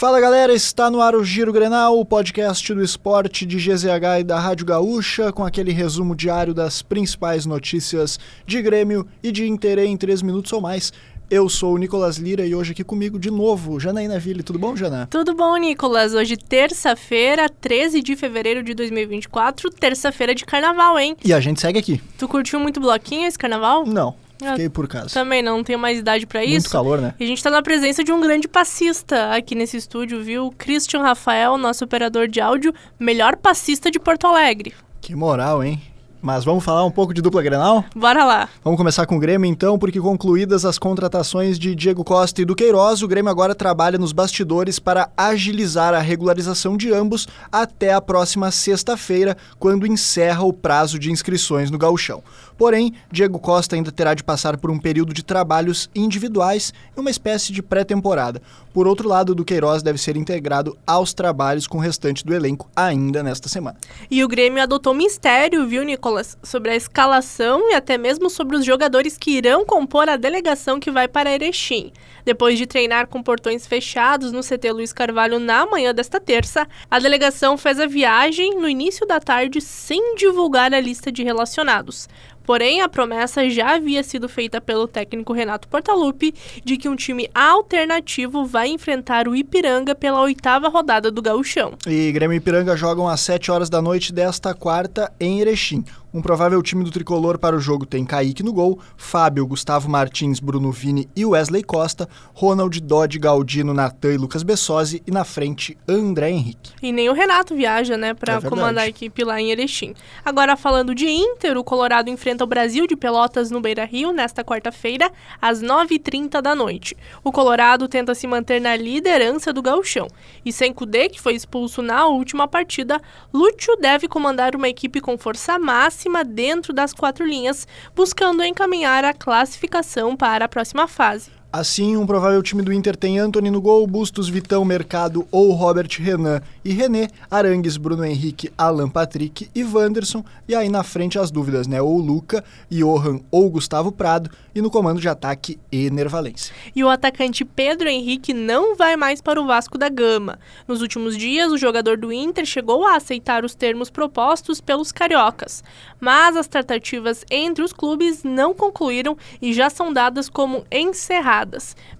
Fala galera, está no ar o Giro Grenal, o podcast do esporte de GZH e da Rádio Gaúcha, com aquele resumo diário das principais notícias de Grêmio e de Inter em 3 minutos ou mais. Eu sou o Nicolas Lira e hoje aqui comigo de novo, Janaína Ville. Tudo bom, Jana? Tudo bom, Nicolas. Hoje, terça-feira, 13 de fevereiro de 2024, terça-feira de carnaval, hein? E a gente segue aqui. Tu curtiu muito bloquinho esse carnaval? Não. Fiquei por casa. Também não tenho mais idade para isso. Muito calor, né? E a gente tá na presença de um grande passista aqui nesse estúdio, viu? Christian Rafael, nosso operador de áudio, melhor passista de Porto Alegre. Que moral, hein? Mas vamos falar um pouco de dupla Grenal? Bora lá. Vamos começar com o Grêmio então, porque concluídas as contratações de Diego Costa e do Queiroz, o Grêmio agora trabalha nos bastidores para agilizar a regularização de ambos até a próxima sexta-feira, quando encerra o prazo de inscrições no Gauchão. Porém, Diego Costa ainda terá de passar por um período de trabalhos individuais e uma espécie de pré-temporada. Por outro lado, o do Queiroz deve ser integrado aos trabalhos com o restante do elenco ainda nesta semana. E o Grêmio adotou mistério, viu, Nicolas, sobre a escalação e até mesmo sobre os jogadores que irão compor a delegação que vai para Erechim. Depois de treinar com portões fechados no CT Luiz Carvalho na manhã desta terça, a delegação fez a viagem no início da tarde sem divulgar a lista de relacionados. Porém, a promessa já havia sido feita pelo técnico Renato Portaluppi de que um time alternativo vai enfrentar o Ipiranga pela oitava rodada do Gauchão. E Grêmio e Ipiranga jogam às 7 horas da noite desta quarta em Erechim. Um provável time do tricolor para o jogo tem Kaique no gol, Fábio, Gustavo Martins, Bruno Vini e Wesley Costa, Ronald, Dodge, Galdino, Natan e Lucas Bessosi e na frente André Henrique. E nem o Renato viaja, né, para é comandar a equipe lá em Erechim. Agora falando de Inter, o Colorado enfrenta o Brasil de Pelotas no Beira-Rio nesta quarta-feira às 9h30 da noite. O Colorado tenta se manter na liderança do gauchão. E sem Kudê, que foi expulso na última partida, Lúcio deve comandar uma equipe com força máxima máxima dentro das quatro linhas, buscando encaminhar a classificação para a próxima fase. Assim, um provável time do Inter tem Anthony no gol, Bustos, Vitão, Mercado ou Robert Renan e René, Arangues, Bruno Henrique, Alan Patrick e Wanderson. E aí na frente as dúvidas, né? Ou Luca, Johan ou Gustavo Prado. E no comando de ataque, Ener Valência. E o atacante Pedro Henrique não vai mais para o Vasco da Gama. Nos últimos dias, o jogador do Inter chegou a aceitar os termos propostos pelos cariocas. Mas as tratativas entre os clubes não concluíram e já são dadas como encerradas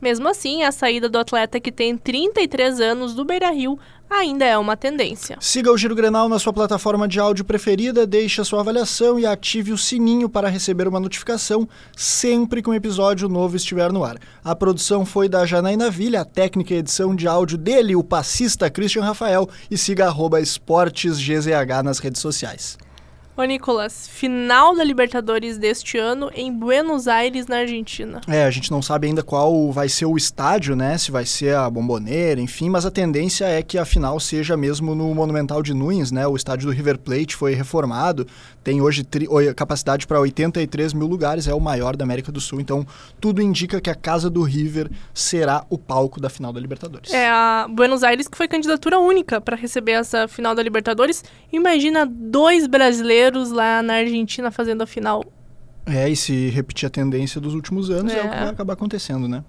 mesmo assim, a saída do atleta que tem 33 anos do Beira-Rio ainda é uma tendência. Siga o Giro Grenal na sua plataforma de áudio preferida, deixe a sua avaliação e ative o sininho para receber uma notificação sempre que um episódio novo estiver no ar. A produção foi da Janaína Vilha, a técnica e edição de áudio dele, o passista Christian Rafael, e siga arroba esportesgzh nas redes sociais. Ô, Nicolas, final da Libertadores deste ano em Buenos Aires, na Argentina. É, a gente não sabe ainda qual vai ser o estádio, né? Se vai ser a Bomboneira, enfim, mas a tendência é que a final seja mesmo no Monumental de Nunes, né? O estádio do River Plate foi reformado, tem hoje capacidade para 83 mil lugares, é o maior da América do Sul, então tudo indica que a casa do River será o palco da final da Libertadores. É, a Buenos Aires que foi candidatura única para receber essa final da Libertadores. Imagina dois brasileiros brasileiros lá na Argentina fazendo a final. É, e se repetir a tendência dos últimos anos, é, é o que vai acabar acontecendo, né?